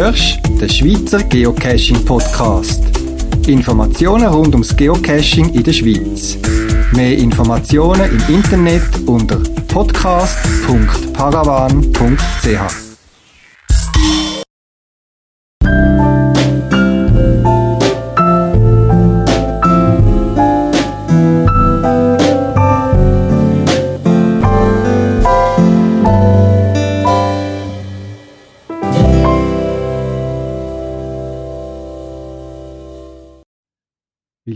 hörst den Schweizer Geocaching Podcast. Informationen rund ums Geocaching in der Schweiz. Mehr Informationen im Internet unter podcast.paravan.ch.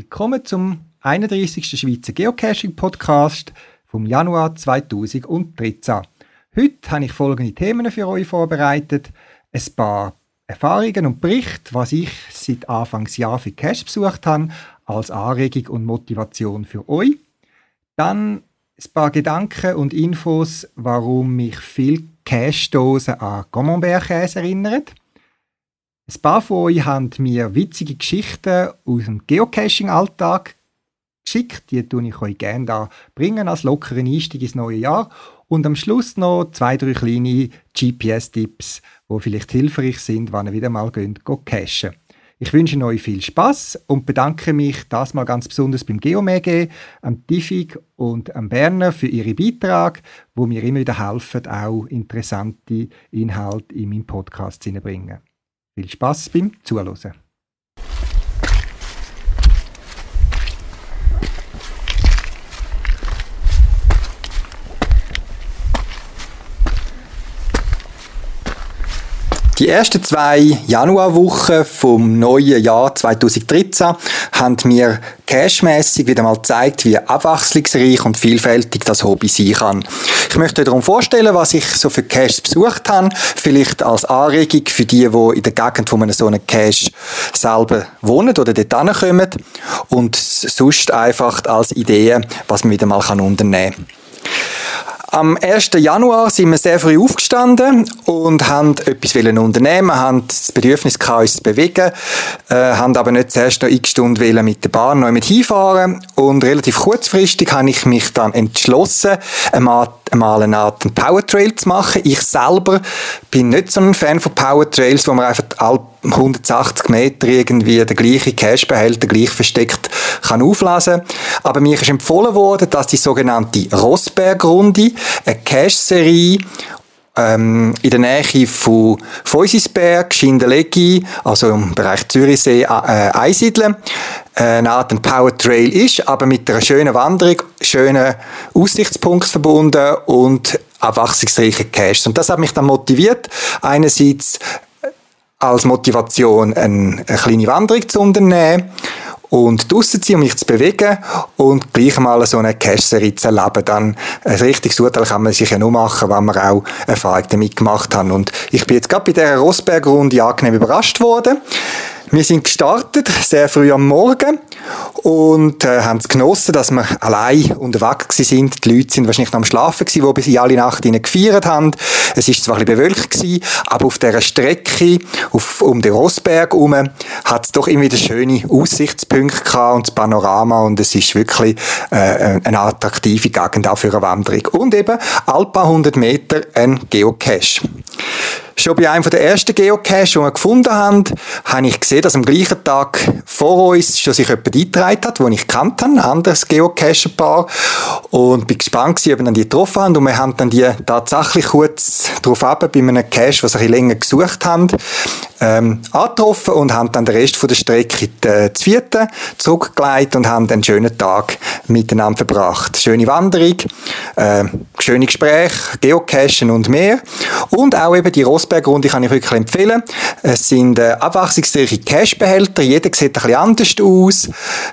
Willkommen zum 31. Schweizer Geocaching Podcast vom Januar 2013. Heute habe ich folgende Themen für euch vorbereitet. Ein paar Erfahrungen und Berichte, was ich seit Anfangsjahr für Cache besucht habe, als Anregung und Motivation für euch. Dann ein paar Gedanken und Infos, warum mich viele Cache-Dosen an Camembert-Käse erinnern. Ein paar von euch haben mir witzige Geschichten aus dem Geocaching-Alltag geschickt. Die tue ich euch gerne da bringen als lockeren Einstieg ins neue Jahr. Und am Schluss noch zwei, drei kleine GPS-Tipps, die vielleicht hilfreich sind, wenn ihr wieder mal geht, cachen. Ich wünsche euch viel Spaß und bedanke mich das mal ganz besonders beim Geomege, am Tifig und am Berner für ihre Beiträge, wo mir immer wieder helfen, auch interessante Inhalte in meinen Podcast zu bringen. Viel Spaß beim Zuhören. Die ersten zwei Januarwochen vom neuen Jahr 2013 haben mir cashmäßig wieder mal gezeigt, wie abwechslungsreich und vielfältig das Hobby sein kann. Ich möchte darum vorstellen, was ich so für Caches besucht habe, vielleicht als Anregung für die, die in der Gegend von einem so einem Cache selber wohnen oder dort hinkommen und sonst einfach als Idee, was man wieder mal unternehmen kann. Am 1. Januar sind wir sehr früh aufgestanden und haben etwas unternehmen, haben das Bedürfnis gehabt, uns zu bewegen, äh, haben aber nicht zuerst noch x Stunden mit der Bahn noch mit hinfahren und relativ kurzfristig habe ich mich dann entschlossen, einmal, einmal eine Art Powertrail zu machen. Ich selber bin nicht so ein Fan von Powertrails, wo man einfach alle 180 Meter irgendwie der gleiche Cashbehälter gleich versteckt kann auflesen. Aber mir ist empfohlen worden, dass die sogenannte Rossberg-Runde, eine Cash-Serie, ähm, in der Nähe von Feusisberg, Schindelegi, also im Bereich Zürichsee, äh, einsiedeln, äh, eine Art Power Trail ist, aber mit einer schönen Wanderung, schönen Aussichtspunkt verbunden und abwechslungsreichen Cash. Und das hat mich dann motiviert, einerseits als Motivation eine, eine kleine Wanderung zu unternehmen und draussen zu ziehen, um mich zu bewegen und gleich mal so eine Cash-Serie zu erleben. Dann ein richtiges Urteil kann man sich ja nur machen, wenn man auch Erfahrung damit gemacht hat. Und ich bin jetzt gerade bei dieser Rossberg-Runde angenehm überrascht worden. Wir sind gestartet, sehr früh am Morgen und äh, haben es genossen, dass wir allein unterwegs sind. Die Leute sind wahrscheinlich noch am Schlafen gewesen, wo wir sie alle Nacht gefeiert haben. Es ist zwar ein bisschen bewölkt gewesen, aber auf dieser Strecke auf, um den Rossberg herum hat es doch immer wieder schöne Aussichtspunkte und das Panorama und es ist wirklich äh, eine attraktive Gegend auch für eine Wanderung. Und eben alle paar hundert Meter ein Geocache. Schon bei einem der ersten Geocache, die wir gefunden haben, habe ich gesehen, dass am gleichen Tag vor uns schon sich jemand eingetragen hat, den ich kannt habe, ein anderes Geocache-Paar. Und bin gespannt gewesen, ob wir dann die getroffen haben. Und wir haben dann die tatsächlich kurz darauf ab, bei einem Cache, was bisschen länger gesucht haben, ähm, angetroffen und haben dann den Rest von der Strecke äh, zu vierten zurückgelegt und haben einen schönen Tag miteinander verbracht. Schöne Wanderung, äh, schöne Gespräche, Geocachen und mehr. Und auch eben die Rossberg-Runde kann ich wirklich empfehlen. Es sind äh, abwechslungsreiche Cache-Behälter, jeder sieht ein anders aus.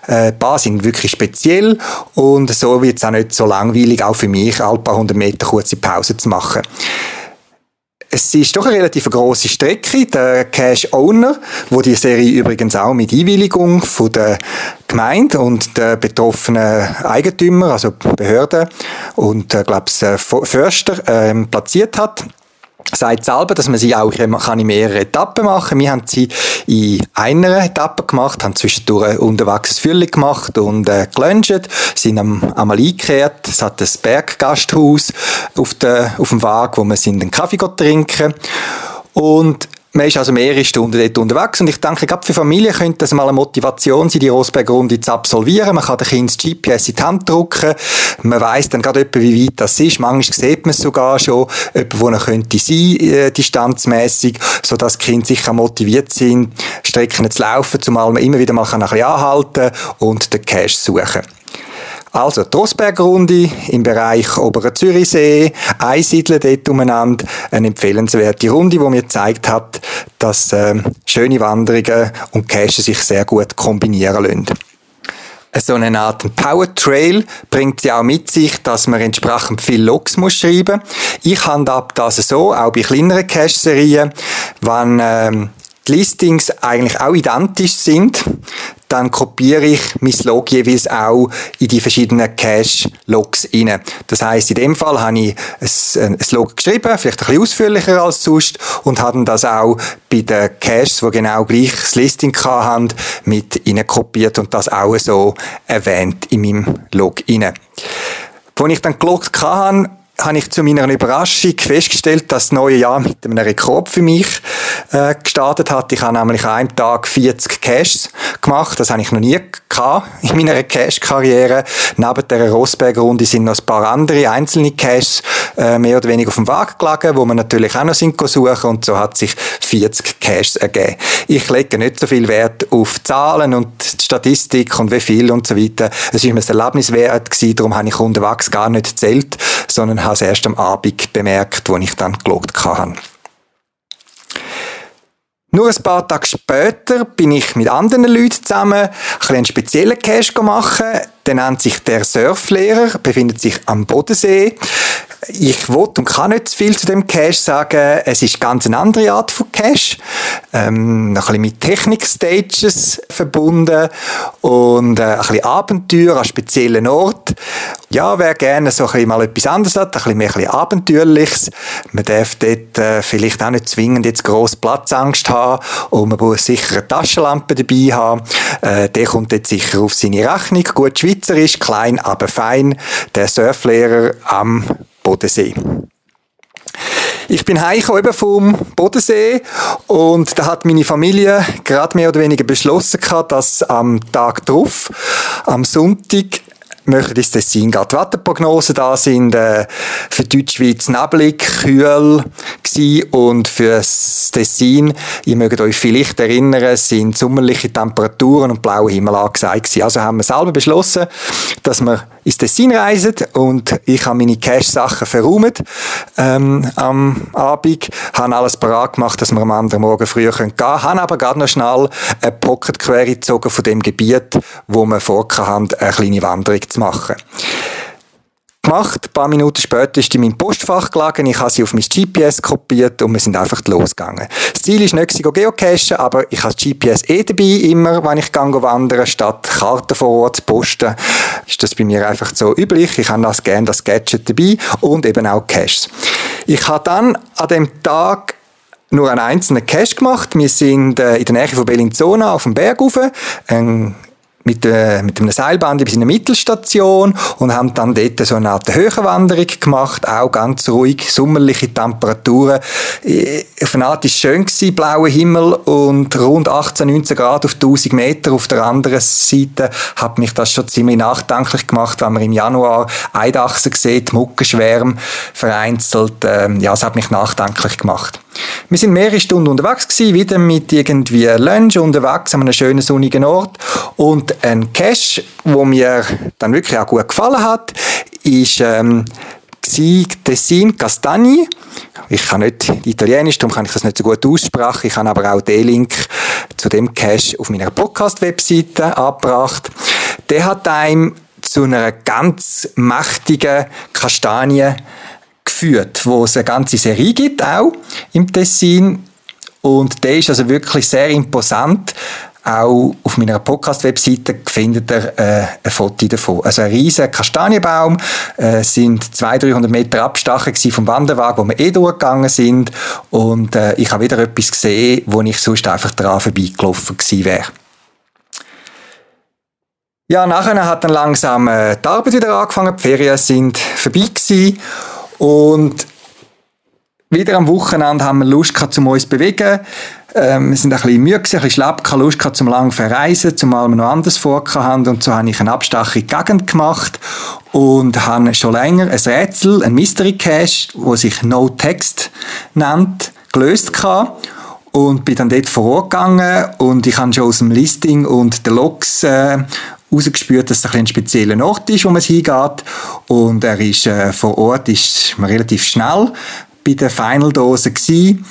Äh, ein paar sind wirklich speziell und so wird es auch nicht so langweilig, auch für mich, ein paar hundert Meter kurze Pause zu machen. Es ist doch eine relativ große Strecke. Der Cash Owner, wo die Serie übrigens auch mit Einwilligung von der Gemeinde und der betroffenen Eigentümer, also Behörden und, äh, glaube ich, Förster ähm, platziert hat, sagt selber, dass man sie auch kann in mehreren Etappen machen Wir haben sie in einer Etappe gemacht, haben zwischendurch unterwegs Fülle gemacht und äh, geluncht, sind am, einmal eingekehrt. Es hat ein Berggasthaus auf, der, auf dem Wagen, wo wir sind einen Kaffee trinken und man ist also mehrere Stunden dort unterwegs und ich denke, gerade für Familien könnte das mal eine Motivation sein, die Rosberg-Runde zu absolvieren. Man kann den Kind das GPS in die Hand drücken. Man weiss dann gerade etwa, wie weit das ist. Manchmal sieht man es sogar schon, etwa, wo er könnte sein, äh, distanzmäßig, sodass die Kinder sicher motiviert sind, Strecken zu laufen, zumal man immer wieder mal ein bisschen anhalten und den Cash suchen. Also, die Rossbergrunde im Bereich Oberer Zürichsee, einsiedeln dort umeinander. Eine empfehlenswerte Runde, die mir gezeigt hat, dass äh, schöne Wanderungen und Caches sich sehr gut kombinieren lassen. So eine Art Power Trail bringt ja auch mit sich, dass man entsprechend viel Logs muss schreiben. Ich handhab das so, auch bei kleineren Cache-Serien, wenn ähm, die Listings eigentlich auch identisch sind, dann kopiere ich mein Log jeweils auch in die verschiedenen Cache-Logs rein. Das heißt, in dem Fall habe ich ein, ein Log geschrieben, vielleicht ein bisschen ausführlicher als sonst, und habe das auch bei den Caches, die genau gleich das Listing haben, mit rein kopiert und das auch so erwähnt in meinem Log rein. Als ich dann geloggt habe, habe ich zu meiner Überraschung festgestellt, dass das neue Jahr mit einem Rekord für mich äh, gestartet hat. Ich habe nämlich an einem Tag 40 Caches gemacht. Das habe ich noch nie in meiner Cache-Karriere. Neben der Rossberg-Runde sind noch ein paar andere einzelne Caches äh, mehr oder weniger auf dem Wagen gelegen, wo man natürlich auch noch sind suchen und so hat sich 40 Caches ergeben. Ich lege nicht so viel Wert auf Zahlen und die Statistik und wie viel und so weiter. Es ist mir ein Erlebnis wert gewesen, darum habe ich unterwegs gar nicht gezählt, sondern habe es erst am Abend bemerkt, wo ich dann geloggt habe. Nur ein paar Tage später bin ich mit anderen Leuten zusammen ein einen speziellen Cache machen. Der nennt sich der Surflehrer, befindet sich am Bodensee. Ich wollte und kann nicht zu viel zu dem Cache sagen. Es ist ganz eine andere Art von Cache. Ähm, ein bisschen mit Technik-Stages verbunden und äh, ein bisschen Abenteuer an speziellen Orten. Ja, wer gerne so ein bisschen mal etwas anderes hat, ein bisschen mehr ein bisschen Abenteuerliches. Man darf dort äh, vielleicht auch nicht zwingend jetzt gross Platzangst haben und man muss sicher eine Taschenlampe dabei haben. Äh, der kommt jetzt sicher auf seine Rechnung. Gut schweizerisch, klein, aber fein. Der Surflehrer am Bodensee. Ich bin heimgekommen vom Bodensee und da hat meine Familie gerade mehr oder weniger beschlossen dass am Tag drauf, am Sonntag, möchten ins Tessin gehen. Die Wetterprognosen da sind äh, für Deutschschweiz neblig, kühl und für das Tessin, ihr mögt euch vielleicht erinnern, sind sommerliche Temperaturen und blauer Himmel angesagt gewesen. Also haben wir selber beschlossen, dass wir ins Tessin reisen und ich habe meine Cash-Sachen verräumt ähm, am Abend, habe alles parat gemacht, dass wir am anderen Morgen früher gehen können, habe aber gerade noch schnell eine Pocket-Query gezogen von dem Gebiet, wo wir vorhaben, eine kleine Wanderung zu machen gemacht. Ein paar Minuten später ist die in meinem Postfach gelegen. Ich habe sie auf mein GPS kopiert und wir sind einfach losgegangen. Das Ziel ist nicht geocachen, aber ich habe das GPS eh dabei, immer, wenn ich gehe wandern, statt Karten vor Ort zu posten. Ist das bei mir einfach so üblich. Ich habe das gerne, das Gadget dabei und eben auch Caches. Ich habe dann an dem Tag nur einen einzelnen Cache gemacht. Wir sind äh, in der Nähe von Bellinzona auf dem Berg rauf, ein mit, äh, mit einem Seilband bis in eine Mittelstation und haben dann dort so eine Art Höhenwanderung gemacht, auch ganz ruhig, sommerliche Temperaturen. Äh, auf eine Art ist schön gewesen, blauer Himmel und rund 18, 19 Grad auf 1000 Meter. Auf der anderen Seite hat mich das schon ziemlich nachdenklich gemacht, wenn man im Januar Eidachsen sieht, Muckenschwärme vereinzelt. Ähm, ja, es hat mich nachdenklich gemacht. Wir sind mehrere Stunden unterwegs gewesen, wieder mit irgendwie Lunch unterwegs an einem schönen sonnigen Ort und ein Cache, wo mir dann wirklich auch gut gefallen hat, ist ähm, Tessin Castagni. Ich kann nicht Italienisch, darum kann ich das nicht so gut aussprechen. Ich habe aber auch den Link zu dem Cache auf meiner Podcast-Webseite abgebracht. Der hat einem zu einer ganz mächtigen Kastanie geführt, wo es eine ganze Serie gibt, auch im Tessin. Und der ist also wirklich sehr imposant. Auch auf meiner Podcast-Webseite findet ihr äh, ein Foto davon. Also ein riesiger Kastanienbaum, äh, sind 200, 300 Meter Abstachen vom Wanderwagen, wo wir eh durchgegangen sind. Und äh, ich habe wieder etwas gesehen, wo ich sonst einfach dran vorbeigelaufen gewesen wäre. Ja, nachher hat dann langsam äh, die Arbeit wieder angefangen, die Ferien sind vorbei gewesen. Und wieder am Wochenende haben wir Lust gehabt, um uns zu bewegen. Ähm, wir sind ein bisschen müde, ein bisschen schlapp, keine Lust gehabt, zum lang verreisen, zumal wir noch anders vorhaben. Und so habe ich eine Abstachung in die Gegend gemacht und habe schon länger ein Rätsel, ein Mystery Cache, das sich No Text nennt, gelöst gehabt und bin dann dort vor Ort gegangen und ich habe schon aus dem Listing und den Logs äh, rausgespürt, dass es ein, ein spezieller Ort ist, wo man hingeht und er ist äh, vor Ort ist man relativ schnell bei der Final-Dose gewesen.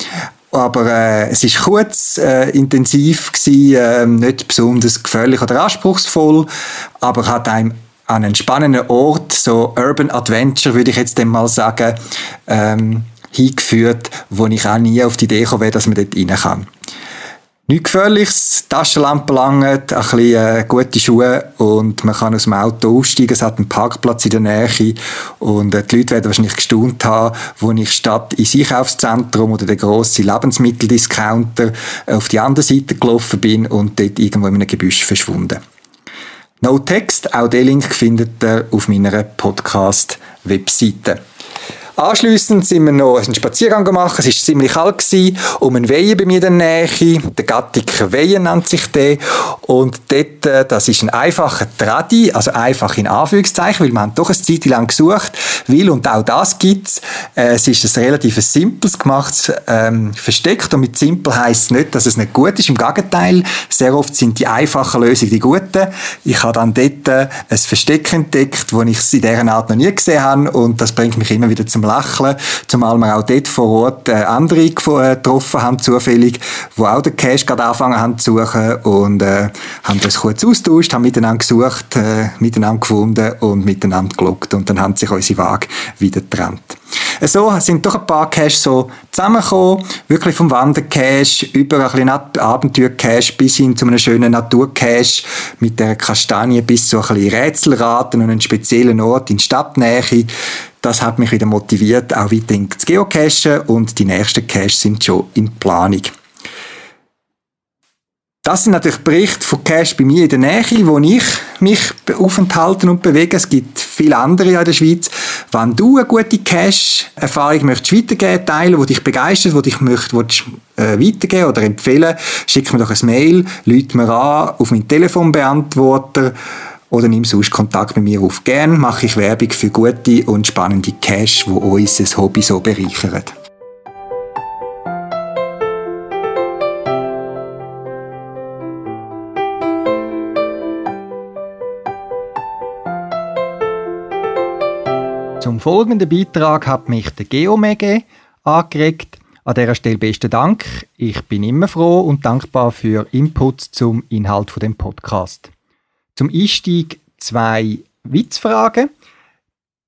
Aber äh, es ist kurz, äh, intensiv gewesen, äh, nicht besonders gefährlich oder anspruchsvoll, aber hat einem an einen spannenden Ort, so Urban Adventure würde ich jetzt dem mal sagen, ähm, hingeführt, wo ich auch nie auf die Idee gekommen wäre, dass man dort rein kann. Nichts Gefährliches, Taschenlampe lange, ein bisschen äh, gute Schuhe und man kann aus dem Auto aussteigen. Es hat einen Parkplatz in der Nähe und äh, die Leute werden wahrscheinlich gestaunt haben, wo ich statt ins Einkaufszentrum oder der grosse Lebensmitteldiscounter auf die andere Seite gelaufen bin und dort irgendwo in einem Gebüsch verschwunden. No Text, auch den Link findet ihr auf meiner Podcast-Webseite. Anschliessend sind wir noch einen Spaziergang gemacht. Es war ziemlich kalt gewesen, um einen Weihen bei mir in der Nähe. Der Gattiker Weihen nennt sich der. Und dort, äh, das ist ein einfacher Tradi, also einfach in Anführungszeichen, weil man doch eine Zeit lang gesucht, will und auch das gibt's. Äh, es ist ein relativ simples gemachtes ähm, Versteckt und mit simpel heisst es nicht, dass es nicht gut ist. Im Gegenteil, sehr oft sind die einfachen Lösungen die guten. Ich habe dann dort äh, ein Versteck entdeckt, das ich es in dieser Art noch nie gesehen habe und das bringt mich immer wieder zum Lächeln, zumal wir auch dort vor Ort äh, andere äh, getroffen haben, zufällig, die auch den Cash gerade angefangen haben zu suchen und äh, haben uns kurz austauscht, haben miteinander gesucht, äh, miteinander gefunden und miteinander gelockt und dann haben sich unsere Waage wieder getrennt. So sind doch ein paar Caches so zusammengekommen, wirklich vom Wandercache über ein bisschen Abenteuer-Cache bis hin zu einem schönen Natur-Cache mit der Kastanie bis zu ein bisschen Rätselraten und einem speziellen Ort in Stadtnähe. Das hat mich wieder motiviert, auch weiter zu geocachen und die nächsten Caches sind schon in Planung. Das sind natürlich Berichte von Cache bei mir in der Nähe, wo ich mich aufenthalten und bewege. Es gibt viele andere in der Schweiz. Wenn du eine gute Cache-Erfahrung möchtest weitergeben, teilen, die dich begeistert, die dich möchtest, willst, äh, weitergeben oder empfehlen, schick mir doch ein Mail, lüt mir an auf meinen Telefonbeantworter oder nimm sonst Kontakt mit mir auf. Gern mache ich Werbung für gute und spannende Cash, wo unser Hobby so bereichern. Folgenden Beitrag hat mich der Geomege angeregt. An dieser Stelle besten Dank. Ich bin immer froh und dankbar für Inputs zum Inhalt von dem Podcast. Zum Einstieg zwei Witzfragen.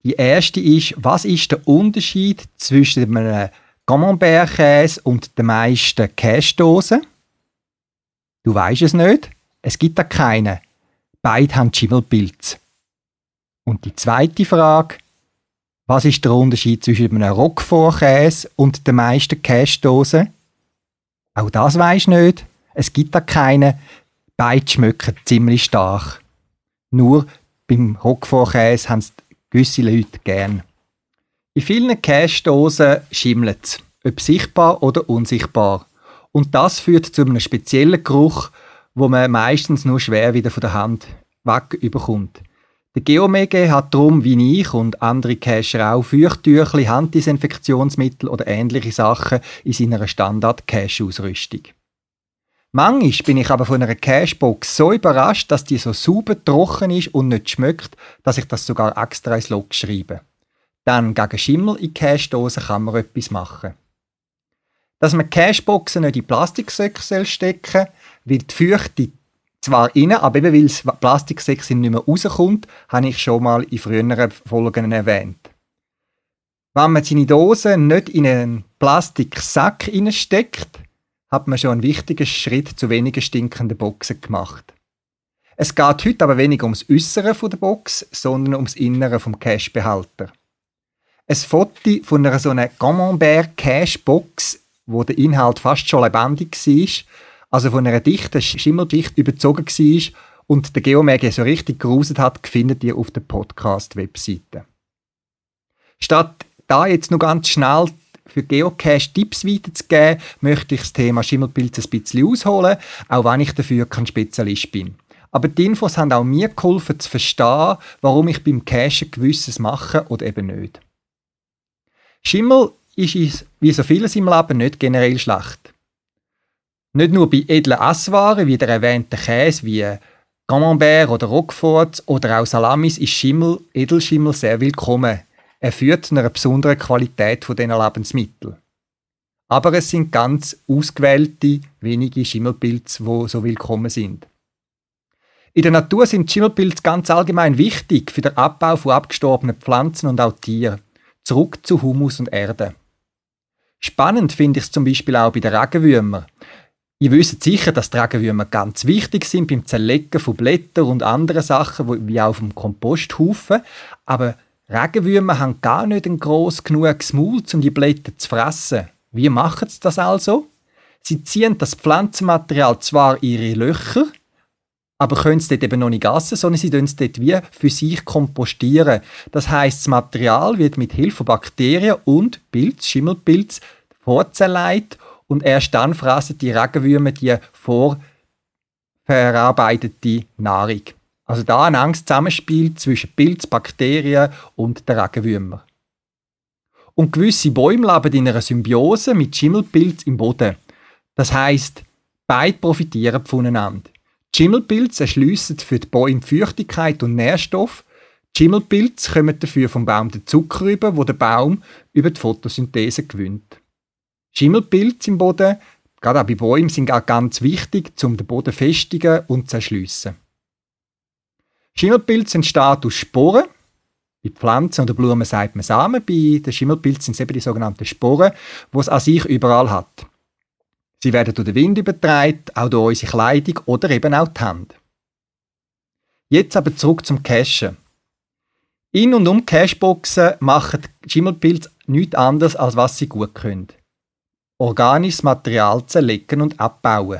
Die erste ist, was ist der Unterschied zwischen einem Camembert-Käse und den meisten Käsedosen? Du weißt es nicht. Es gibt da keine. Beide haben Schimmelpilz. Und die zweite Frage, was ist der Unterschied zwischen einem Roquefort-Käse und den meisten Käsedosen? Auch das du nicht. Es gibt da keine. Beide schmecken ziemlich stark. Nur beim Roquefort-Käse haben es gewisse Leute gern. In vielen Käsedosen schimmelt es, ob sichtbar oder unsichtbar. Und das führt zu einem speziellen Geruch, wo man meistens nur schwer wieder von der Hand weg überkommt. Der Geomege hat darum, wie ich und andere Cacher auch, Feuchttüchli, Handdesinfektionsmittel oder ähnliche Sachen in seiner Standard-Cache-Ausrüstung. Manchmal bin ich aber von einer Cashbox so überrascht, dass die so sauber trocken ist und nicht schmeckt, dass ich das sogar extra ins Log schreibe. Dann gegen Schimmel in Cashdosen kann man etwas machen. Dass man Cashboxen nicht in Plastiksäcke stecken weil die Feuchte zwar rein, aber eben weil das Plastiksäckchen nicht mehr rauskommt, habe ich schon mal in früheren Folgen erwähnt. Wenn man seine Dose nicht in einen Plastiksack steckt, hat man schon einen wichtigen Schritt zu weniger stinkenden Boxen gemacht. Es geht heute aber weniger ums Äußere der Box, sondern ums Innere vom Cashbehälter. Ein Foto von einer so einer Camembert Cashbox, wo der Inhalt fast schon lebendig war, also von einer dichten Schimmerschicht überzogen war und der Geomege so richtig geruset hat, findet ihr auf der Podcast-Webseite. Statt da jetzt noch ganz schnell für Geocache Tipps weiterzugeben, möchte ich das Thema Schimmelpilz ein bisschen ausholen, auch wenn ich dafür kein Spezialist bin. Aber die Infos haben auch mir geholfen zu verstehen, warum ich beim Cachen gewisses mache oder eben nicht. Schimmel ist wie so vieles im Leben nicht generell schlecht. Nicht nur bei edlen Esswaren wie der erwähnte Käse wie Camembert oder Roquefort oder auch Salamis ist Schimmel, Edelschimmel sehr willkommen. Er führt zu einer besonderen Qualität von diesen Lebensmitteln. Aber es sind ganz ausgewählte, wenige Schimmelpilze, die so willkommen sind. In der Natur sind Schimmelpilze ganz allgemein wichtig für den Abbau von abgestorbenen Pflanzen und auch Tieren. Zurück zu Humus und Erde. Spannend finde ich es zum Beispiel auch bei den Regenwürmern. Ihr wisst sicher, dass die Regenwürmer ganz wichtig sind beim Zerlegen von Blättern und anderen Sachen, wie auch vom Komposthaufen. Aber Regenwürmer haben gar nicht ein gross genug Maul, um die Blätter zu fressen. Wie machen sie das also? Sie ziehen das Pflanzenmaterial zwar in ihre Löcher, aber können es dort eben noch nicht essen, sondern sie tun es dort wie für sich kompostieren. Das heißt, das Material wird mit Hilfe von Bakterien und Pilz, Schimmelpilz, vorzerleitet und erst dann fressen die Regenwürmer die vorverarbeitete Nahrung. Also da ein enges Zusammenspiel zwischen Pilz, Bakterien und den Regenwürmern. Und gewisse Bäume leben in einer Symbiose mit Schimmelpilz im Boden. Das heißt, beide profitieren voneinander. Die Schimmelpilze erschliessen für die Bäume Feuchtigkeit und Nährstoff. Die Schimmelpilze kommen dafür vom Baum den Zucker über, wo der Baum über die Photosynthese gewinnt. Schimmelpilze im Boden, gerade auch bei Bäumen, sind auch ganz wichtig, um den Boden festigen und zu erschliessen. Schimmelpilze entstehen aus Sporen. Bei Pflanzen oder Blumen sagt man Samen. Bei den Schimmelpilzen sind es eben die sogenannten Sporen, die es an sich überall hat. Sie werden durch den Wind übertragen, auch durch unsere Kleidung oder eben auch die Hände. Jetzt aber zurück zum Cachen. In und um Cashboxen machen Schimmelpilze nichts anderes, als was sie gut können. Organisches Material zerlegen und abbauen.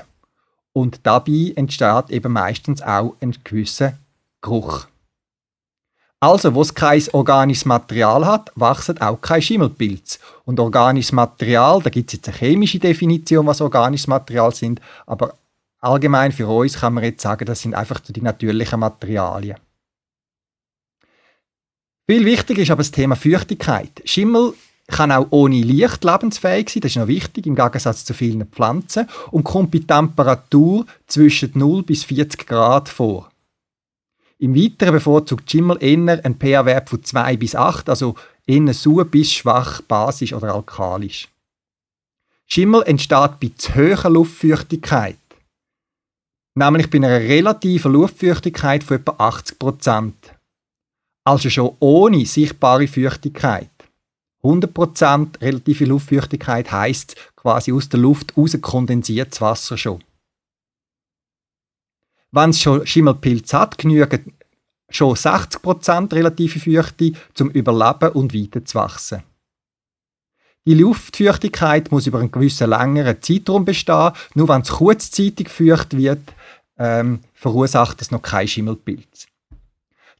Und dabei entsteht eben meistens auch ein gewisser Geruch. Also, wo es kein organisches Material hat, wachsen auch kein Schimmelpilz. Und organisches Material, da gibt es jetzt eine chemische Definition, was organisches Material sind, aber allgemein für uns kann man jetzt sagen, das sind einfach die natürlichen Materialien. Viel wichtiger ist aber das Thema Feuchtigkeit. Schimmel kann auch ohne Licht lebensfähig sein, das ist noch wichtig, im Gegensatz zu vielen Pflanzen, und kommt bei Temperatur zwischen 0 bis 40 Grad vor. Im Weiteren bevorzugt Schimmel eher einen pH-Wert von 2 bis 8, also eher sauer bis schwach basisch oder alkalisch. Schimmel entsteht bei zu hoher Luftfeuchtigkeit. Nämlich bei einer relativen Luftfeuchtigkeit von etwa 80% Also schon ohne sichtbare Feuchtigkeit. 100% relative Luftfeuchtigkeit heißt quasi aus der Luft raus kondensiert das Wasser schon. Wenn es schon Schimmelpilz hat, genügen schon 60% relative Feuchte zum Überleben und weiter zu wachsen. Die Luftfeuchtigkeit muss über einen gewissen längeren Zeitraum bestehen. Nur wenn es kurzzeitig feucht wird, ähm, verursacht es noch kein Schimmelpilz.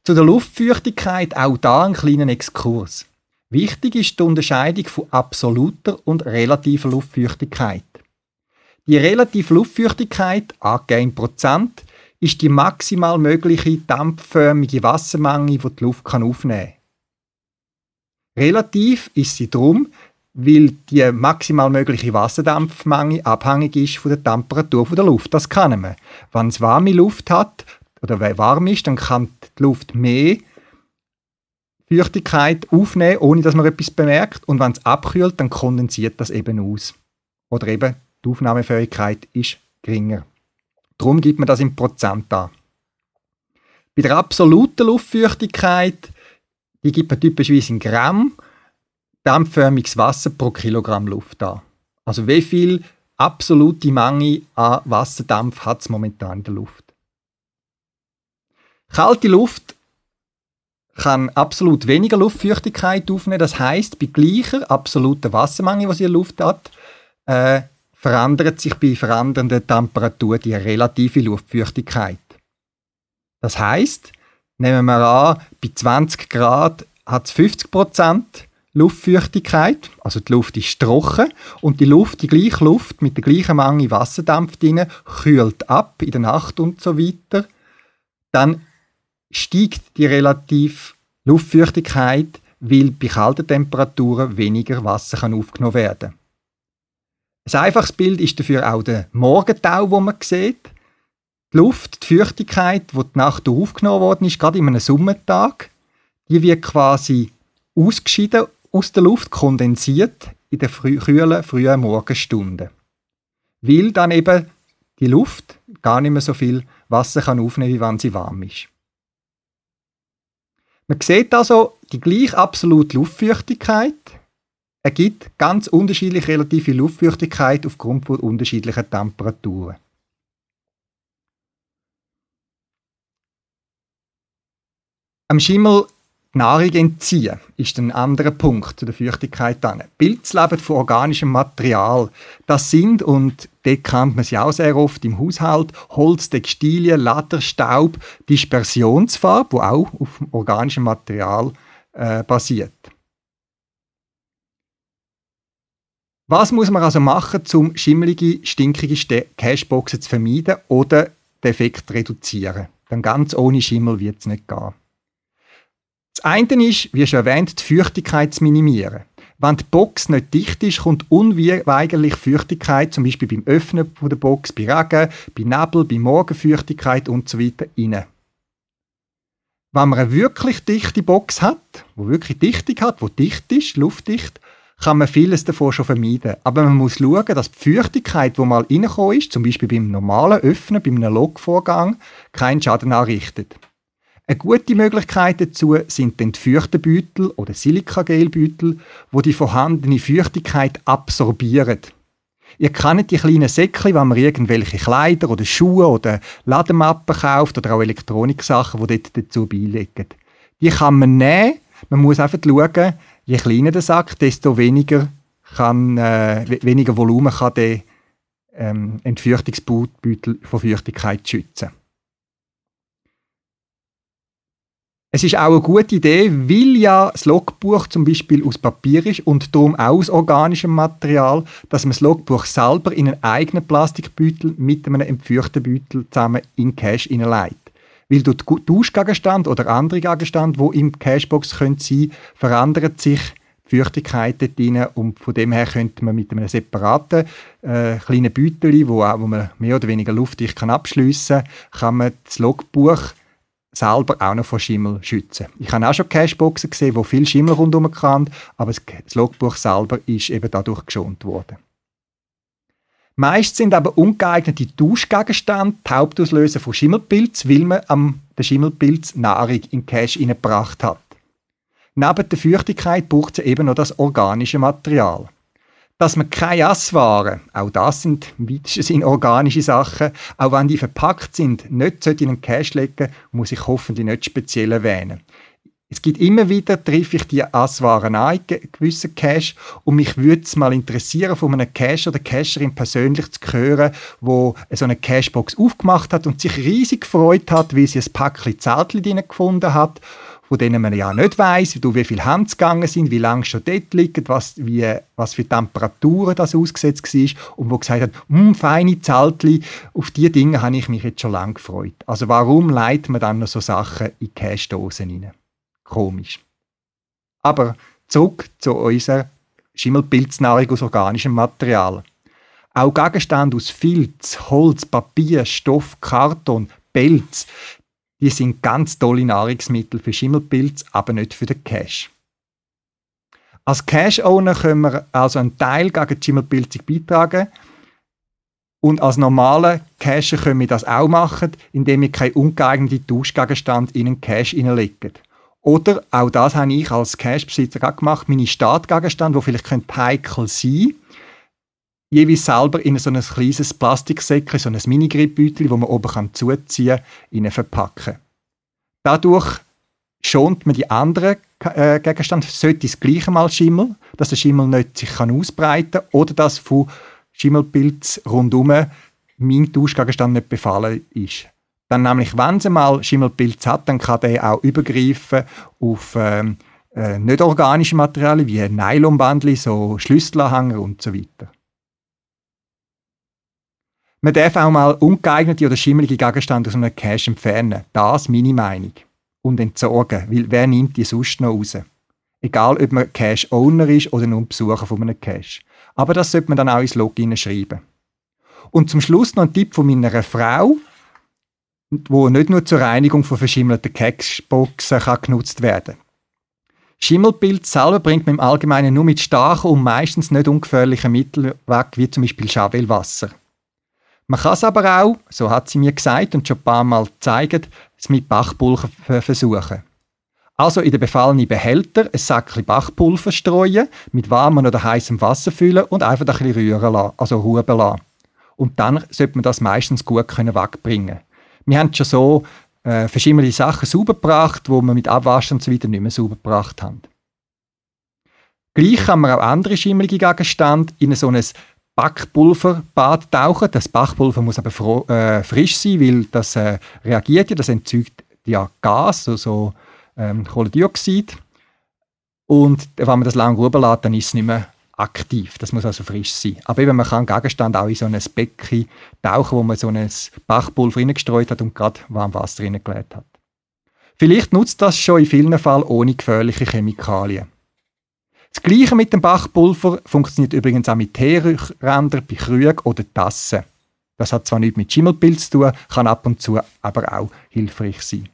Zu der Luftfeuchtigkeit auch da ein kleiner Exkurs. Wichtig ist die Unterscheidung von absoluter und relativer Luftfeuchtigkeit. Die relative Luftfeuchtigkeit, angegeben Prozent, ist die maximal mögliche dampfförmige Wassermenge, die die Luft aufnehmen kann. Relativ ist sie drum, weil die maximal mögliche Wasserdampfmenge abhängig ist von der Temperatur der Luft. Das kann man. Wenn es warme Luft hat oder warm ist, dann kann die Luft mehr Feuchtigkeit aufnehmen, ohne dass man etwas bemerkt. Und wenn es abkühlt, dann kondensiert das eben aus. Oder eben die Aufnahmefähigkeit ist geringer. Darum gibt man das in Prozent an. Bei der absoluten Luftfeuchtigkeit, die gibt man typischerweise in Gramm dampfförmiges Wasser pro Kilogramm Luft an. Also wie viel absolute Menge an Wasserdampf hat es momentan in der Luft. Kalte Luft kann absolut weniger Luftfeuchtigkeit aufnehmen. Das heißt, bei gleicher absoluter Wassermenge, sie in der Luft hat, äh, verändert sich bei verändernder Temperatur die relative Luftfeuchtigkeit. Das heißt, nehmen wir an, bei 20 Grad hat es 50 Prozent Luftfeuchtigkeit, also die Luft ist trocken und die Luft, die gleiche Luft mit der gleichen Menge Wasserdampf drin, kühlt ab in der Nacht und so weiter, dann steigt die relative Luftfeuchtigkeit, weil bei kalten Temperaturen weniger Wasser kann aufgenommen werden kann. Ein einfaches Bild ist dafür auch der Morgentau, wo man sieht. Die Luft, die Feuchtigkeit, die die Nacht aufgenommen worden ist, gerade in einem Sommertag, die wird quasi ausgeschieden aus der Luft, kondensiert in den frü kühlen, frühen Morgenstunden. Weil dann eben die Luft gar nicht mehr so viel Wasser kann aufnehmen kann, wie wenn sie warm ist. Man sieht also die gleiche absolute Luftfeuchtigkeit, ergibt ganz unterschiedlich relative Luftfeuchtigkeit aufgrund von unterschiedlichen Temperaturen. Am Schimmel Nahrung entziehen ist ein anderer Punkt zu der Feuchtigkeit. Pilze leben von organischem Material. Das sind, und dort kennt man sie auch sehr oft im Haushalt, Holz, Textilien, Leder, Staub, Dispersionsfarbe, die auch auf organischem Material äh, basiert. Was muss man also machen, um schimmelige, stinkige Cashboxen zu vermeiden oder den Effekt zu reduzieren? Denn ganz ohne Schimmel wird es nicht gehen. Das eine ist, wie schon erwähnt, die Feuchtigkeit zu minimieren. Wenn die Box nicht dicht ist, kommt unweigerlich Feuchtigkeit, zum Beispiel beim Öffnen der Box, bei Regen, bei Nebel, bei Morgenfeuchtigkeit usw. So rein. Wenn man eine wirklich dichte Box hat, wo wirklich Dichtung hat, wo dicht ist, luftdicht, kann man vieles davon schon vermeiden. Aber man muss schauen, dass die Feuchtigkeit, die mal reingekommen ist, zum Beispiel beim normalen Öffnen, beim Logvorgang, keinen Schaden anrichtet. Eine gute Möglichkeit dazu sind die Feuchtebeutel oder Silikagelbeutel, wo die vorhandene Feuchtigkeit absorbieren. Ihr kennt die kleinen Säckchen, wenn man irgendwelche Kleider oder Schuhe oder Lademappen kauft oder auch Elektroniksachen, die dort dazu beilegen. Die kann man nehmen. Man muss einfach schauen, je kleiner der Sack, desto weniger, kann, äh, weniger Volumen kann der ähm, Entfeuchtungsbeutel von Feuchtigkeit schützen. Es ist auch eine gute Idee, weil ja das Logbuch zum Beispiel aus Papier ist und darum auch aus organischem Material, dass man das Logbuch selber in einen eigenen Plastikbeutel mit einem entfeuchten Beutel zusammen in Cache hineinlegt. Weil durch Tauschgegenstand oder andere Gegenstände, die im Cashbox sein können, verändert sich die Feuchtigkeit dort rein und von dem her könnte man mit einem separaten äh, kleinen Beutel, wo, wo man mehr oder weniger luftdicht kann abschliessen kann, kann man das Logbuch selber auch noch vor Schimmel schützen. Ich habe auch schon Cashboxen gesehen, wo viel Schimmel rundherum kann, aber das Logbuch selber ist eben dadurch geschont worden. Meist sind aber ungeeignete Tauschgegenstände die Hauptauslöser von Schimmelpilz, weil man am den Schimmelpilz Nahrung in Cash hineingebracht hat. Neben der Feuchtigkeit braucht es eben noch das organische Material dass man keine Asswaren, auch das sind im weitesten Sinne organische Sachen, auch wenn die verpackt sind, nicht in einen Cache legen, muss ich hoffentlich nicht speziell erwähnen. Es gibt immer wieder, treffe ich die Asswaren an gewissen Cache und mich würde es mal interessieren, von einem Cacher oder Cacherin persönlich zu hören, wo so eine Cashbox aufgemacht hat und sich riesig gefreut hat, wie sie ein Päckchen Zeltchen drin gefunden hat von denen man ja nicht weiß, wie viele Hände gegangen sind, wie lange schon dort liegen, was, wie, was für Temperaturen das ausgesetzt war und wo gesagt hat, hm, feine Zeltli, auf diese Dinge habe ich mich jetzt schon lange gefreut. Also warum leitet man dann noch so Sachen in Cash-Dosen rein? Komisch. Aber zurück zu unserer Schimmelpilznahrung aus organischem Material. Auch Gegenstände aus Filz, Holz, Papier, Stoff, Karton, Pelz, die sind ganz tolle Nahrungsmittel für Schimmelpilz, aber nicht für den Cash. Als Cash-Owner können wir also einen Teil gegen die Schimmelpilzung beitragen. Und als normale Cacher können wir das auch machen, indem wir keinen ungeeigneten Tauschgegenstand in einen Cash hineinlegen. Oder, auch das habe ich als Cash-Besitzer gemacht, meine Startgegenstände, die vielleicht heikel sein können, jeweils selber in so ein kleines Plastiksäckchen, so ein Mini-Gripbeutel, wo man oben kann zuziehen kann, verpacken. Dadurch schont man die anderen äh, Gegenstände, sollte das gleiche Mal Schimmel, dass der Schimmel nicht sich kann ausbreiten kann oder dass von Schimmelpilz rundum mein Tauschgegenstand nicht befallen ist. Dann nämlich, wenn es mal Schimmelpilz hat, dann kann der auch übergreifen auf ähm, äh, nicht organische Materialien wie Nylonbandli, so Schlüsselanhänger und so weiter. Man darf auch mal ungeeignete oder schimmelige Gegenstände aus einem Cache entfernen. Das meine Meinung. Und entsorgen, weil wer nimmt die sonst noch raus? Egal, ob man Cache-Owner ist oder nur Besucher von einem Cache. Aber das sollte man dann auch ins Login schreiben. Und zum Schluss noch ein Tipp von meiner Frau, wo nicht nur zur Reinigung von verschimmelten Cashboxen genutzt werden Schimmelpilz selber bringt man im Allgemeinen nur mit starken und meistens nicht ungefährlichen Mitteln weg, wie zum Beispiel Schawelwasser. Man kann es aber auch, so hat sie mir gesagt und schon ein paar Mal gezeigt, es mit Bachpulver versuchen. Also in den befallenen Behälter ein Säckchen Bachpulver streuen, mit warmem oder heißem Wasser füllen und einfach ein bisschen rühren lassen, also huben lassen. Und dann sollte man das meistens gut können wegbringen. Wir haben schon so äh, verschiedene Sachen sauber gebracht, wo wir mit Abwaschen und so nicht mehr sauber gebracht haben. Gleich kann man auch andere schimmelige Gegenstände in so ein Backpulverbad tauchen. Das Backpulver muss aber äh, frisch sein, weil das äh, reagiert ja, das entzeugt ja Gas, also ähm, Kohlendioxid. Und wenn man das lange ruhen lässt, dann ist es nicht mehr aktiv. Das muss also frisch sein. Aber eben, man kann Gegenstand auch in so ein Becken tauchen, wo man so ein Bachpulver reingestreut hat und gerade warm Wasser reingelegt hat. Vielleicht nutzt das schon in vielen Fällen ohne gefährliche Chemikalien. Das Gleiche mit dem Bachpulver funktioniert übrigens auch mit Teerändern bei Krügen oder Tassen. Das hat zwar nichts mit Schimmelpilz zu tun, kann ab und zu aber auch hilfreich sein.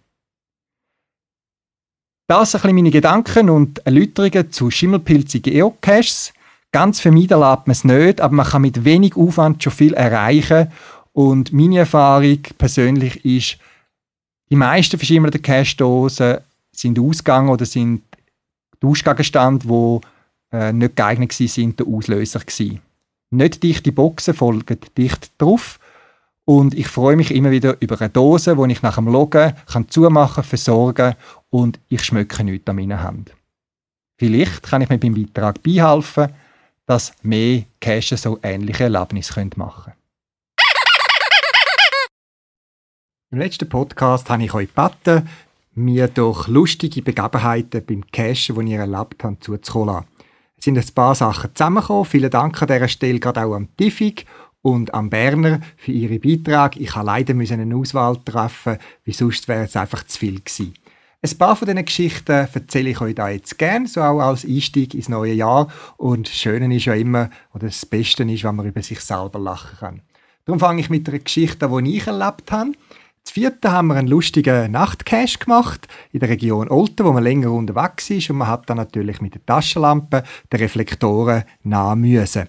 Das sind meine Gedanken und Erläuterungen zu schimmelpilzigen Geocaches. Ganz vermeiden lässt man es nicht, aber man kann mit wenig Aufwand schon viel erreichen. Und meine Erfahrung persönlich ist, die meisten verschimmelten Cache-Dosen sind ausgegangen oder sind Tauschgegenstände, die äh, nicht geeignet waren, der Auslöser gewesen. Nicht dichte Boxen folgen dicht drauf. Und ich freue mich immer wieder über eine Dose, die ich nach dem Loggen kann zumachen, versorgen und ich schmecke nichts an meiner Hand. Vielleicht kann ich mir beim Beitrag beihelfen, dass mehr Cache so ähnliche Erlebnisse machen können. Im letzten Podcast habe ich euch gebeten, mir durch lustige Begebenheiten beim Cachen, die ihr erlebt habt, zuzukommen. Es sind ein paar Sachen zusammengekommen. Vielen Dank an dieser Stelle gerade auch am Tifik und am Berner für ihre Beiträge. Ich habe leider eine Auswahl treffen, wie sonst wäre es einfach zu viel gewesen. Ein paar von diesen Geschichten erzähle ich euch da jetzt gerne, so auch als Einstieg ins neue Jahr. Und das Schöne ist ja immer, oder das Beste ist, wenn man über sich selber lachen kann. Darum fange ich mit einer Geschichte die ich erlebt habe. Vierten haben wir einen lustigen Nachtcache gemacht in der Region Olten, wo man länger unterwegs ist und man hat dann natürlich mit der Taschenlampe die Reflektoren nahen müssen.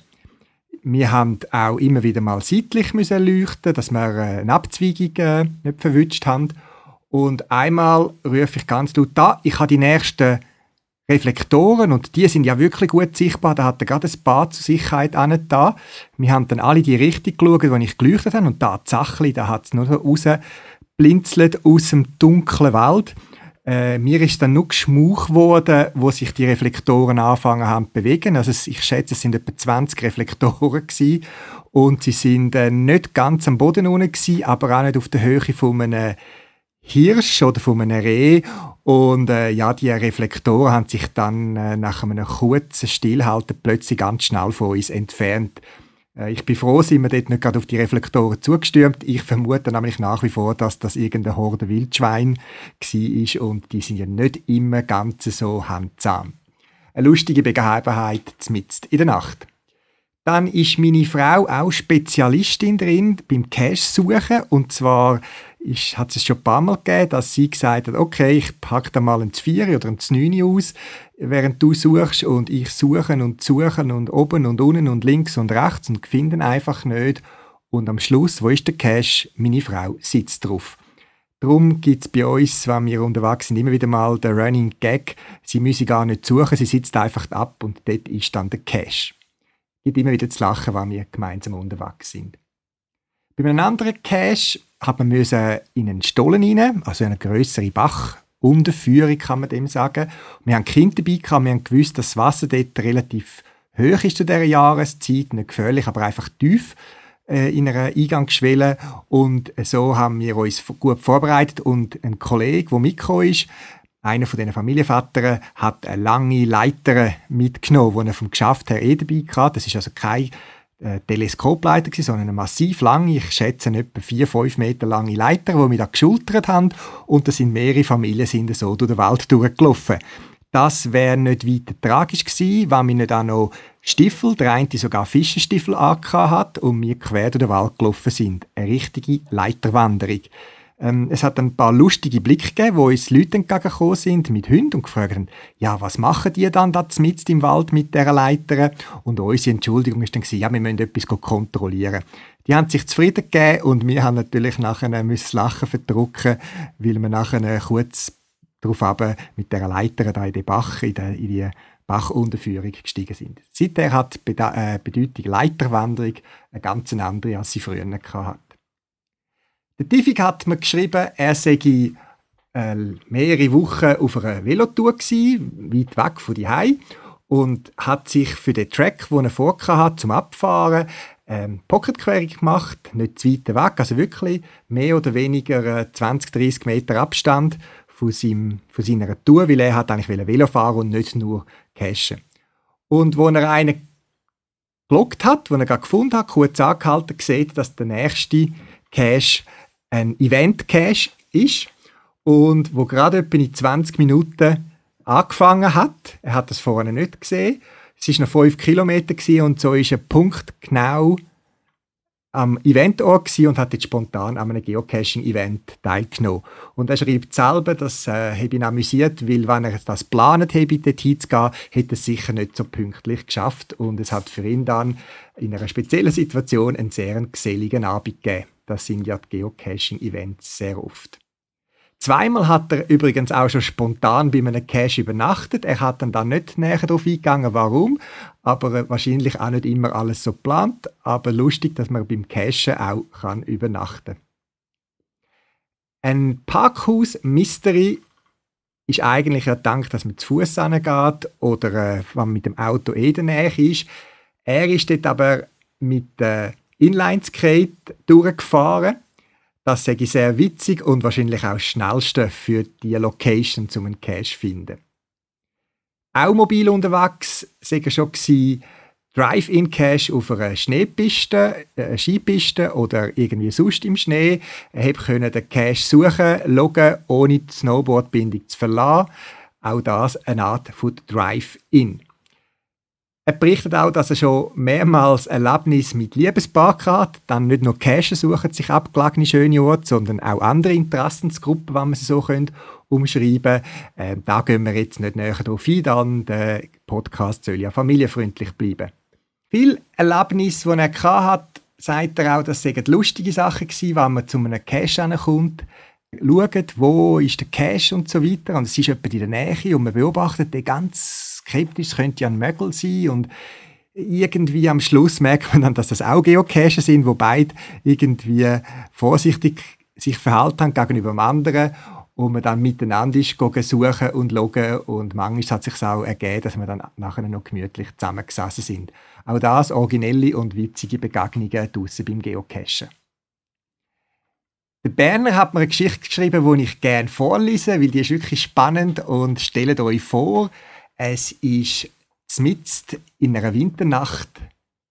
Wir haben auch immer wieder mal seitlich müssen leuchten, dass wir eine Abzweigung äh, nicht verwünscht haben. Und einmal rufe ich ganz laut da, ich habe die nächsten Reflektoren und die sind ja wirklich gut sichtbar. Da hat er gerade ein paar zur Sicherheit an da. Wir haben dann alle die Richtung geschaut, die ich geleuchtet habe und da da hat es nur so rausblinzelt aus dem dunklen Wald. Äh, mir ist dann nur geschmuch worden, wo sich die Reflektoren anfangen haben zu bewegen. Also ich schätze, es sind etwa 20 Reflektoren gewesen. und sie sind äh, nicht ganz am Boden unten gewesen, aber auch nicht auf der Höhe von einem Hirsch oder von einem Reh. Und äh, ja, die Reflektoren haben sich dann äh, nach einem kurzen Stillhalten plötzlich ganz schnell von uns entfernt. Äh, ich bin froh, sind wir dort nicht gerade auf die Reflektoren zugestürmt. Ich vermute nämlich nach wie vor, dass das irgendeine Horde Wildschwein war und die sind ja nicht immer ganz so handsam. Eine lustige Begebenheit mitten in der Nacht. Dann ist meine Frau auch Spezialistin drin beim Cash-Suchen und zwar ist, hat es schon ein paar Mal gegeben, dass sie gesagt hat, okay, ich packe da mal ein 4 oder ein 9 aus, während du suchst und ich suche und suche und oben und unten und links und rechts und finde einfach nicht. Und am Schluss, wo ist der Cash? Meine Frau sitzt drauf. Darum gibt es bei uns, wenn wir unterwegs sind, immer wieder mal den Running Gag, sie müssen gar nicht suchen, sie sitzt einfach ab und dort ist dann der Cash. Es gibt immer wieder zu lachen, wenn wir gemeinsam unterwegs sind. Bei einem anderen Cache hat man in einen Stollen rein, also eine größere Bachunterführung, kann man dem sagen. Wir haben Kinder dabei gehabt, wir haben gewusst, dass das Wasser dort relativ hoch ist zu dieser Jahreszeit, nicht gefährlich, aber einfach tief äh, in einer Eingangsschwelle und so haben wir uns gut vorbereitet und ein Kollege, der mitgekommen ist, einer von diesen Familienvätern hat eine lange Leiter mitgenommen, die er vom Geschäft her eh dabei hatte. Das ist also kein Teleskopleiter, sondern eine massiv lange, ich schätze etwa vier, fünf Meter lange Leiter, die wir da geschultert haben. Und da sind mehrere Familien sind so durch den Wald durchgelaufen. Das wäre nicht weiter tragisch gewesen, wenn wir nicht auch noch Stiefel, der eine sogar Fischenstiefel hat und wir quer durch den Wald gelaufen sind. Eine richtige Leiterwanderung. Ähm, es hat ein paar lustige Blicke gegeben, wo uns Leute entgegengekommen sind mit Hunden und gefragt haben, ja, was machen die dann da mitten im Wald mit dieser Leiter? Und unsere Entschuldigung ist dann gewesen, ja, wir müssen etwas kontrollieren. Die haben sich zufrieden gegeben und wir haben natürlich nachher müssen das Lachen verdrücken, weil wir nachher kurz darauf aber mit der Leiter da in den Bach, in, die, in die Bachunterführung gestiegen sind. Seither hat die äh, Bedeutung Leiterwanderung eine ganz andere, als sie früher hatte. Der Tifik hat mir geschrieben, er sei äh, mehrere Wochen auf einer Velotour gewesen, weit weg von die und hat sich für den Track, den er vorgehabt hat, zum Abfahren, ähm, Pocketquerung gemacht, nicht zu weit weg, also wirklich mehr oder weniger 20, äh, 30 Meter Abstand von, seinem, von seiner Tour, weil er hat eigentlich Velo fahren und nicht nur cashen. Und wo er einen gelockt hat, wo er gerade gefunden hat, kurz angehalten, sieht, dass der nächste Cache ein Event-Cache ist und wo gerade etwa in 20 Minuten angefangen hat. Er hat das vorne nicht gesehen. Es war noch 5 Kilometer und so ist ein Punkt genau am Eventort und hat jetzt spontan an einem Geocaching-Event teilgenommen. Und er schreibt selber, das äh, habe ihn amüsiert, weil wenn er das geplant hätte, dort hinzugehen, hätte er es sicher nicht so pünktlich geschafft und es hat für ihn dann in einer speziellen Situation einen sehr geselligen Abend gegeben. Das sind ja die Geocaching-Events sehr oft. Zweimal hat er übrigens auch schon spontan bei einem Cache übernachtet. Er hat dann da nicht näher darauf eingegangen, warum, aber wahrscheinlich auch nicht immer alles so geplant. Aber lustig, dass man beim Cachen auch kann übernachten Ein Parkhaus-Mystery ist eigentlich ja Dank, dass man zu Fuß geht oder äh, wenn man mit dem Auto eh in der Nähe ist. Er ist dort aber mit äh, Inline-Skate durchgefahren. Das ich sehr witzig und wahrscheinlich auch das Schnellste für die Location, um einen Cache zu finden. Auch mobil unterwegs war schon Drive-In-Cache auf einer Schneepiste, äh, Skipiste oder irgendwie sonst im Schnee. Ich konnte den Cache suchen, loggen, ohne die Snowboardbindung zu verlassen. Auch das eine Art von Drive-In. Er berichtet auch, dass er schon mehrmals Erlebnis mit Liebespaar hat. Dann nicht nur Cache suchen sich abgelegene schöne Orte, sondern auch andere Interessensgruppen, wenn man sie so können, umschreiben äh, Da gehen wir jetzt nicht näher drauf ein, dann der Podcast soll ja familienfreundlich bleiben. Viel Erlebnis, die er hat, sagt er auch, das seien lustige Sachen gewesen, wenn man zu einem Cache kommt schaut, wo ist der Cache und so weiter. Und es ist jemand in der Nähe und man beobachtet den ganz skeptisch, es könnte ja ein Mögel sein und irgendwie am Schluss merkt man dann, dass das auch Geocaches sind, wo beide irgendwie vorsichtig sich verhalten haben gegenüber dem anderen und man dann miteinander ist, suchen und schauen und manchmal hat es sich auch ergeben, dass wir dann nachher noch gemütlich zusammengesessen sind. Auch das originelle und witzige Begegnungen draussen beim Geocachen. Der Berner hat mir eine Geschichte geschrieben, die ich gerne vorlese, weil die ist wirklich spannend und stellt euch vor, es ist mitten in einer Winternacht,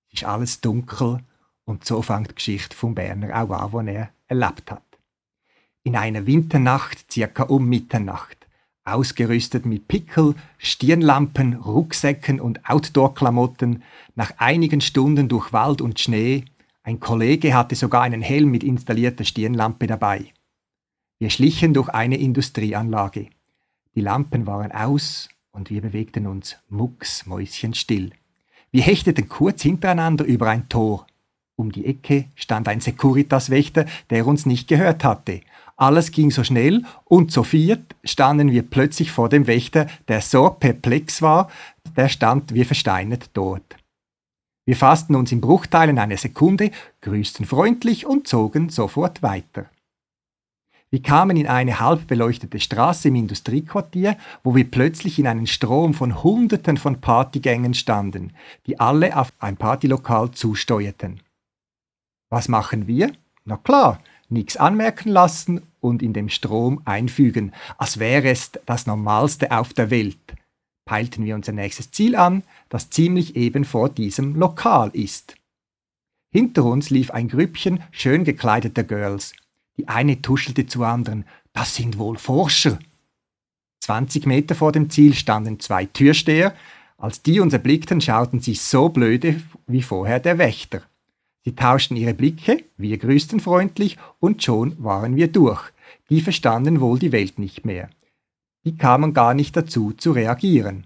es ist alles dunkel und so fängt die Geschichte vom Berner auch an, die er erlebt hat. In einer Winternacht, circa um Mitternacht, ausgerüstet mit Pickel, Stirnlampen, Rucksäcken und Outdoor-Klamotten, nach einigen Stunden durch Wald und Schnee, ein Kollege hatte sogar einen Helm mit installierter Stirnlampe dabei. Wir schlichen durch eine Industrieanlage. Die Lampen waren aus und wir bewegten uns mucksmäuschenstill. Wir hechteten kurz hintereinander über ein Tor. Um die Ecke stand ein Securitas-Wächter, der uns nicht gehört hatte. Alles ging so schnell und so viert standen wir plötzlich vor dem Wächter, der so perplex war, der stand wie versteinert dort. Wir fassten uns in Bruchteilen einer Sekunde, grüßten freundlich und zogen sofort weiter. Wir kamen in eine halb beleuchtete Straße im Industriequartier, wo wir plötzlich in einen Strom von Hunderten von Partygängen standen, die alle auf ein Partylokal zusteuerten. Was machen wir? Na klar, nichts anmerken lassen und in dem Strom einfügen, als wäre es das Normalste auf der Welt. Peilten wir unser nächstes Ziel an, das ziemlich eben vor diesem Lokal ist. Hinter uns lief ein Grüppchen schön gekleideter Girls. Die eine tuschelte zur anderen, das sind wohl Forscher. 20 Meter vor dem Ziel standen zwei Türsteher. Als die uns erblickten, schauten sie so blöde wie vorher der Wächter. Sie tauschten ihre Blicke, wir grüßten freundlich und schon waren wir durch. Die verstanden wohl die Welt nicht mehr. Die kamen gar nicht dazu zu reagieren.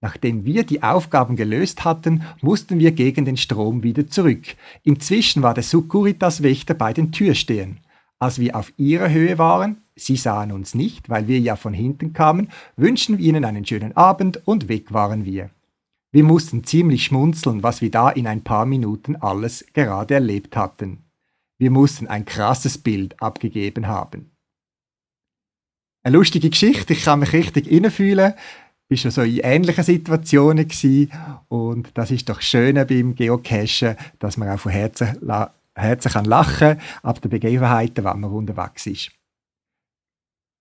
Nachdem wir die Aufgaben gelöst hatten, mussten wir gegen den Strom wieder zurück. Inzwischen war der Securitas-Wächter bei den Türstehen. Als wir auf ihrer Höhe waren, sie sahen uns nicht, weil wir ja von hinten kamen, wünschten wir ihnen einen schönen Abend und weg waren wir. Wir mussten ziemlich schmunzeln, was wir da in ein paar Minuten alles gerade erlebt hatten. Wir mussten ein krasses Bild abgegeben haben. Eine lustige Geschichte, ich kann mich richtig innenfühlen. Ich war schon so in ähnlichen Situationen gewesen. und das ist doch schön beim Geocachen, dass man auch von Herzen, Herzen kann lachen ab den Begebenheiten, wenn man unterwegs ist.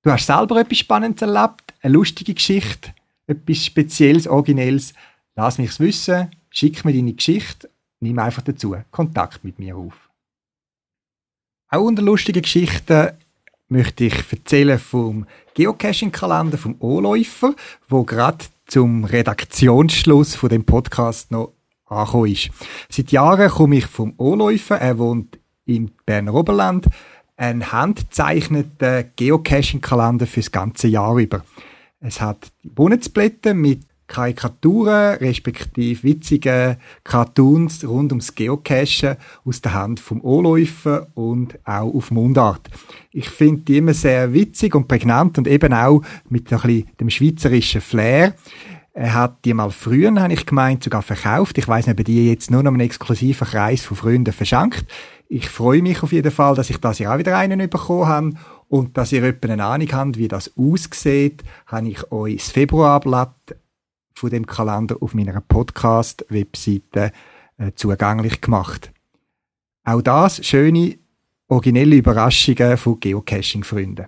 Du hast selber etwas Spannendes erlebt, eine lustige Geschichte, etwas Spezielles, Originelles, Lass mich's wissen, schick mir deine Geschichte, nimm einfach dazu Kontakt mit mir auf. Auch unter lustigen Geschichten möchte ich erzählen vom Geocaching-Kalender vom O-Läufer, wo gerade zum Redaktionsschluss von dem Podcast noch angekommen ist. Seit Jahren komme ich vom O-Läufer, er wohnt im Berner Oberland, ein handzeichneten Geocaching-Kalender fürs ganze Jahr über. Es hat Monatsblätter mit Karikaturen, respektive witzige Cartoons rund ums Geocachen aus der Hand vom Ohrläufer und auch auf Mundart. Ich finde die immer sehr witzig und prägnant und eben auch mit ein bisschen dem schweizerischen Flair. Er hat die mal früher, habe ich gemeint, sogar verkauft. Ich weiß nicht, ob die jetzt nur noch einen exklusiven Kreis von Freunden verschenkt. Ich freue mich auf jeden Fall, dass ich das ja auch wieder einen bekommen habe. Und dass ihr etwa eine Ahnung habt, wie das aussieht, habe ich euch das Februarblatt von dem Kalender auf meiner Podcast-Webseite äh, zugänglich gemacht. Auch das schöne, originelle Überraschungen von Geocaching-Freunden.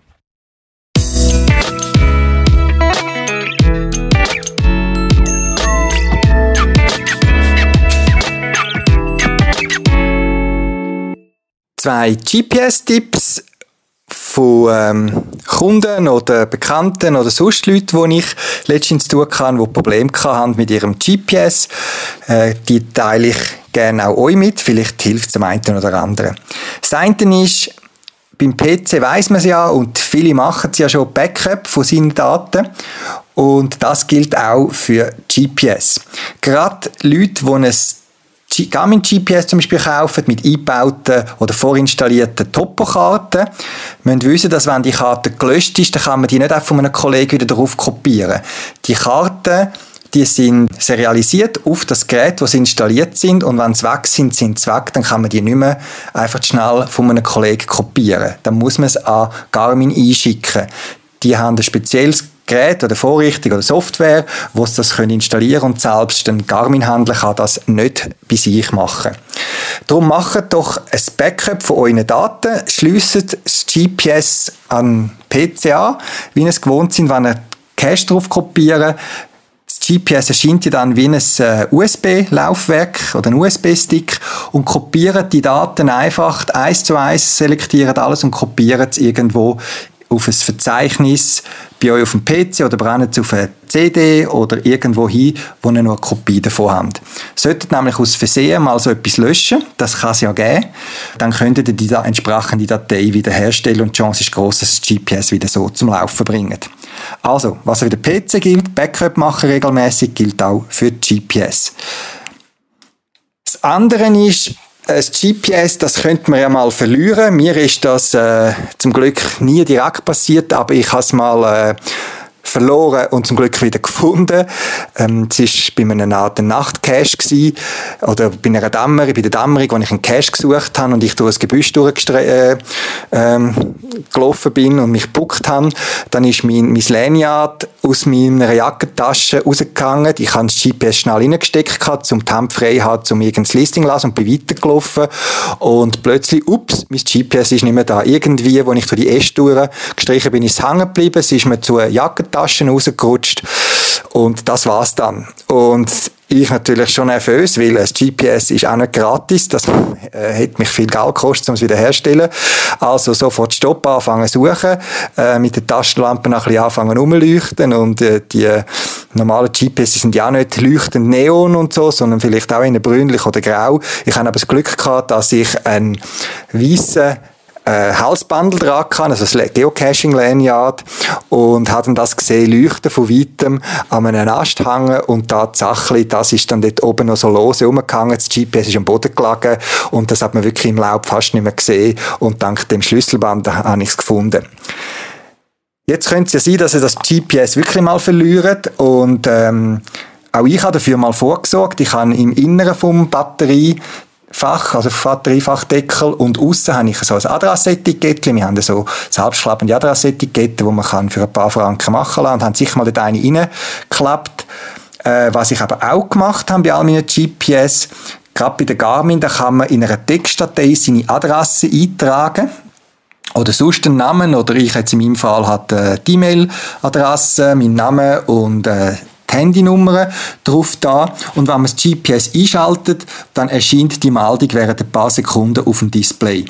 Zwei GPS-Tipps von ähm, Kunden oder Bekannten oder sonst Leute, die ich letztens tun kann, die Probleme haben mit ihrem GPS. Äh, die teile ich gerne auch euch mit. Vielleicht hilft es dem einen oder anderen. Das eine ist, beim PC weiß man es ja und viele machen es ja schon Backup von seinen Daten. Und das gilt auch für GPS. Gerade Leute, die ein Garmin GPS zum Beispiel kaufen mit eingebauten oder vorinstallierten Topokarten, müssen wissen, dass wenn die Karte gelöscht ist, dann kann man die nicht einfach von einem Kollegen wieder darauf kopieren. Die Karten, die sind serialisiert auf das Gerät, wo sie installiert sind und wenn sie weg sind, sind sie weg, dann kann man die nicht mehr einfach schnell von einem Kollegen kopieren. Dann muss man es an Garmin einschicken. Die haben ein spezielles Gerät oder Vorrichtung oder Software, wo sie das können und selbst ein Garmin-Händler kann das nicht bei sich machen. Darum macht doch ein Backup von euren Daten, schliessen das GPS an PC an, wie ihr es gewohnt sind, wenn ihr Cache drauf kopieren. Das GPS erscheint ja dann wie ein äh, USB-Laufwerk oder ein USB-Stick und kopiert die Daten einfach eins zu eins, selektiert alles und kopiert es irgendwo auf ein Verzeichnis bei euch auf dem PC oder brennen es auf eine CD oder irgendwo hin, wo ihr noch eine Kopie davon habt. Solltet nämlich aus Versehen mal so etwas löschen, das kann es ja geben, dann könntet ihr die entsprechende Datei wiederherstellen und die Chance ist groß, dass das GPS wieder so zum Laufen bringt. Also, was für den PC gilt, Backup machen regelmäßig, gilt auch für GPS. Das andere ist, ein GPS, das könnte man ja mal verlieren. Mir ist das äh, zum Glück nie direkt passiert, aber ich habe es mal äh, verloren und zum Glück wieder gefunden. Ähm, es war bei einem Art Nachtcache gewesen, oder bei einer Dämmerung, bei der Dämmerung, wo ich einen Cache gesucht habe und ich durch das Gebüsch durchgelaufen äh, bin und mich gebuckt habe. Dann ist mein, mein Lanyard aus meiner Jackentasche rausgegangen. Ich habe das GPS schnell reingesteckt, um die Hand frei haben, um irgendein Listing zu lassen und bin weitergelaufen. Und plötzlich, ups, mein GPS ist nicht mehr da. Irgendwie, als ich durch die Äste gestrichen bin, ist es hängen geblieben. Es ist mir zu Jackentaschen rausgerutscht. Und das war's dann. Und ich natürlich schon nervös, weil das GPS ist auch nicht gratis. Das äh, hätte mich viel Geld gekostet, um es wieder herzustellen. Also sofort stoppen, anfangen suchen, äh, mit den Taschenlampen ein bisschen anfangen rumleuchten und äh, die normalen GPS sind ja auch nicht leuchtend neon und so, sondern vielleicht auch in brünlich oder grau. Ich habe aber das Glück gehabt, dass ich einen weißen äh, Halsbandel dran kann, also das Geocaching-Lanyard und hat dann das gesehen, leuchten von weitem an einem Ast hängen und tatsächlich, das ist dann dort oben noch so lose rumgehangen, das GPS ist am Boden gelegen und das hat man wirklich im Laub fast nicht mehr gesehen und dank dem Schlüsselband habe ich es gefunden. Jetzt könnte es ja sein, dass ihr das GPS wirklich mal verliert und ähm, auch ich habe dafür mal vorgesorgt. Ich habe im Inneren vom Batterie Fach, also Batteriefachdeckel und außen habe ich so ein Adressetikett. Wir haben so selbstklappende Adressetiketten, die man kann für ein paar Franken machen kann und haben sicher mal dort eine reingeklappt. Äh, was ich aber auch gemacht habe bei all meinen GPS, gerade bei der Garmin, da kann man in einer Textdatei seine Adresse eintragen oder sonst einen Namen oder ich jetzt in meinem Fall hat äh, die E-Mail-Adresse, mein Name und äh, Handynummer drauf da und wenn man das GPS einschaltet, dann erscheint die Meldung während ein paar Sekunden auf dem Display.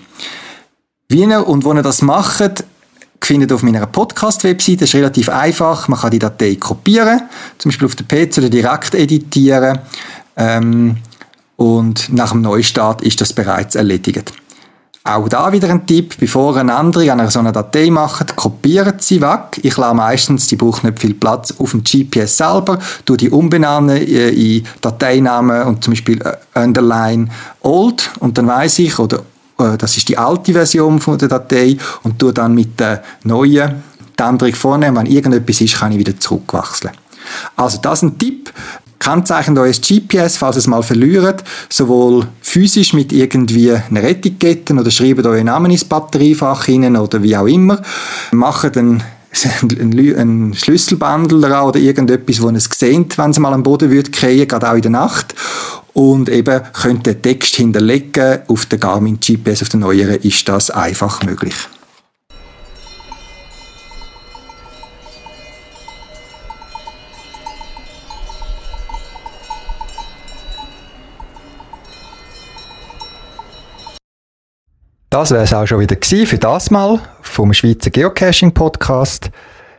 Wie ihr und wo ihr das macht, findet auf meiner Podcast-Webseite. Das ist relativ einfach. Man kann die Datei kopieren, zum Beispiel auf den PC oder direkt editieren. Ähm, und nach dem Neustart ist das bereits erledigt. Auch da wieder ein Tipp, bevor eine andere an einer so einer Datei macht, kopiert sie weg. Ich lasse meistens, die braucht nicht viel Platz, auf dem GPS selber, tu die umbenennen äh, in Dateinamen und zum Beispiel äh, underline old und dann weiß ich, oder äh, das ist die alte Version von der Datei und tu dann mit der neuen die Änderung vornehmen. Wenn irgendetwas ist, kann ich wieder zurückwechseln. Also das ist ein Tipp. Kennzeichnet euer GPS, falls es mal verliert, sowohl physisch mit irgendwie einer Etikette oder schreibt euren Namen ins Batteriefach hinein oder wie auch immer. Macht einen ein Schlüsselbandel daran oder irgendetwas, wo es seht, wenn es mal am Boden wird kriegen, gerade auch in der Nacht. Und eben könnt den Text hinterlegen. Auf der Garmin GPS, auf der neueren, ist das einfach möglich. Das wäre es auch schon wieder für das Mal vom Schweizer Geocaching Podcast.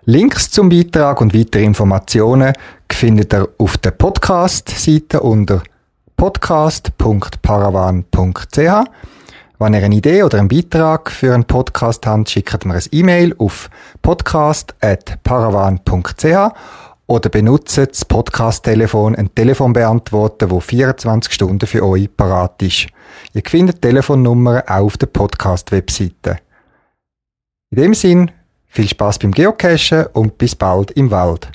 Links zum Beitrag und weitere Informationen findet ihr auf der Podcast-Seite unter podcast.paravan.ch. Wenn ihr eine Idee oder einen Beitrag für einen Podcast habt, schickt mir ein E-Mail auf podcast.paravan.ch oder benutzt das Podcast-Telefon, ein Telefonbeantworter, wo 24 Stunden für euch parat ist. Ihr findet Telefonnummern auch auf der Podcast-Webseite. In dem Sinn, viel Spaß beim Geocachen und bis bald im Wald.